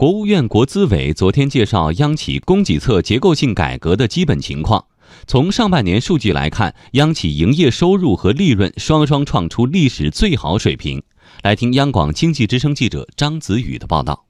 国务院国资委昨天介绍央企供给侧结构性改革的基本情况。从上半年数据来看，央企营业收入和利润双双创出历史最好水平。来听央广经济之声记者张子宇的报道。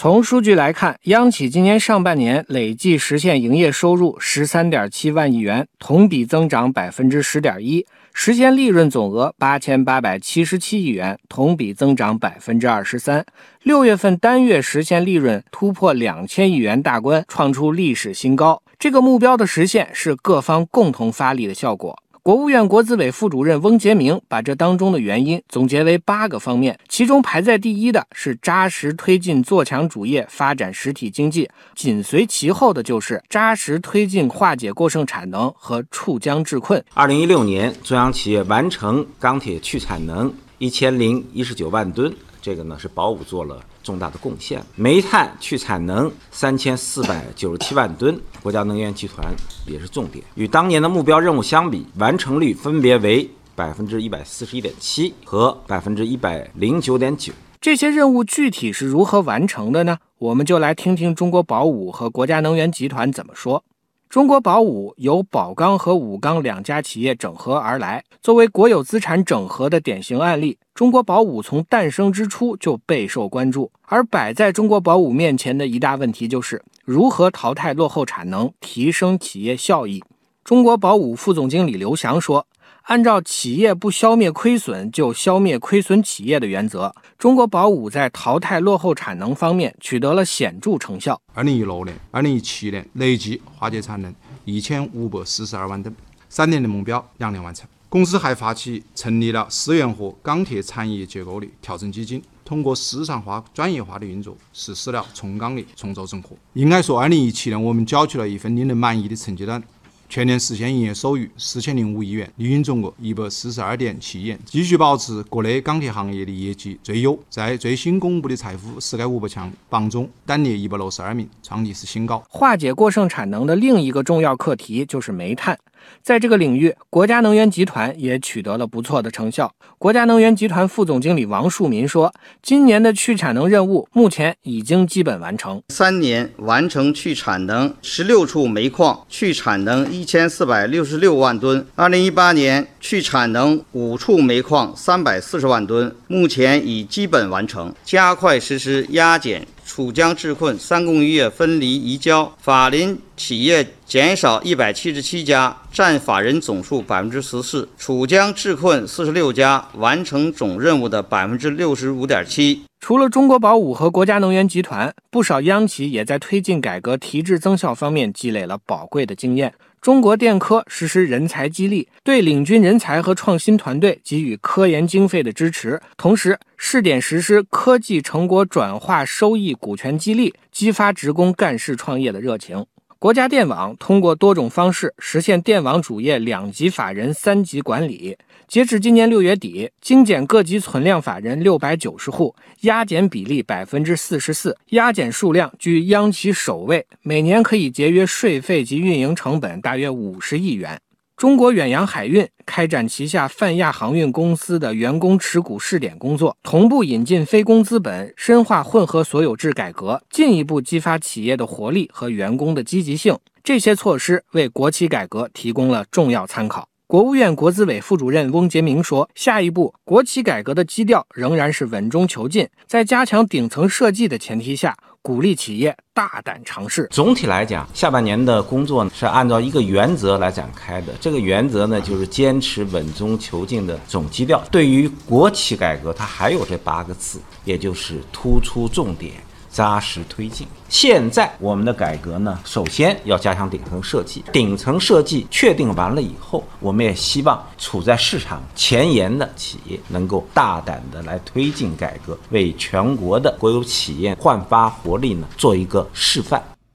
从数据来看，央企今年上半年累计实现营业收入十三点七万亿元，同比增长百分之十点一。实现利润总额八千八百七十七亿元，同比增长百分之二十三。六月份单月实现利润突破两千亿元大关，创出历史新高。这个目标的实现是各方共同发力的效果。国务院国资委副主任翁杰明把这当中的原因总结为八个方面，其中排在第一的是扎实推进做强主业、发展实体经济，紧随其后的就是扎实推进化解过剩产能和触江治困。二零一六年，中央企业完成钢铁去产能一千零一十九万吨。这个呢是保五做了重大的贡献，煤炭去产能三千四百九十七万吨，国家能源集团也是重点。与当年的目标任务相比，完成率分别为百分之一百四十一点七和百分之一百零九点九。这些任务具体是如何完成的呢？我们就来听听中国宝武和国家能源集团怎么说。中国宝武由宝钢和武钢两家企业整合而来，作为国有资产整合的典型案例，中国宝武从诞生之初就备受关注。而摆在中国宝武面前的一大问题就是如何淘汰落后产能，提升企业效益。中国宝武副总经理刘翔说。按照企业不消灭亏损就消灭亏损企业的原则，中国宝武在淘汰落后产能方面取得了显著成效。二零一六年、二零一七年累计化解产能一千五百四十二万吨，三年的目标两年完成。公司还发起成立了资源和钢铁产业结构的调整基金，通过市场化、专业化的运作，实施了重钢的重组整合。应该说，二零一七年我们交出了一份令人满意的成绩单。全年实现营业收入四千零五亿元，利润总额一百四十二点七亿元，继续保持国内钢铁行业的业绩最优。在最新公布的财富十个五百强榜中，单列一百六十二名，创历史新高。化解过剩产能的另一个重要课题就是煤炭。在这个领域，国家能源集团也取得了不错的成效。国家能源集团副总经理王树民说：“今年的去产能任务目前已经基本完成，三年完成去产能十六处煤矿，去产能一千四百六十六万吨。二零一八年去产能五处煤矿，三百四十万吨，目前已基本完成。加快实施压减。”楚江治困三工业分离移交，法人企业减少一百七十七家，占法人总数百分之十四。楚江治困四十六家，完成总任务的百分之六十五点七。除了中国宝武和国家能源集团，不少央企也在推进改革提质增效方面积累了宝贵的经验。中国电科实施人才激励，对领军人才和创新团队给予科研经费的支持，同时试点实施科技成果转化收益股权激励，激发职工干事创业的热情。国家电网通过多种方式实现电网主业两级法人三级管理。截至今年六月底，精简各级存量法人六百九十户，压减比例百分之四十四，压减数量居央企首位，每年可以节约税费及运营成本大约五十亿元。中国远洋海运开展旗下泛亚航运公司的员工持股试点工作，同步引进非公资本，深化混合所有制改革，进一步激发企业的活力和员工的积极性。这些措施为国企改革提供了重要参考。国务院国资委副主任翁杰明说：“下一步，国企改革的基调仍然是稳中求进，在加强顶层设计的前提下。”鼓励企业大胆尝试。总体来讲，下半年的工作呢是按照一个原则来展开的。这个原则呢就是坚持稳中求进的总基调。对于国企改革，它还有这八个字，也就是突出重点。扎实推进。现在我们的改革呢，首先要加强顶层设计。顶层设计确定完了以后，我们也希望处在市场前沿的企业能够大胆的来推进改革，为全国的国有企业焕发活力呢，做一个示范。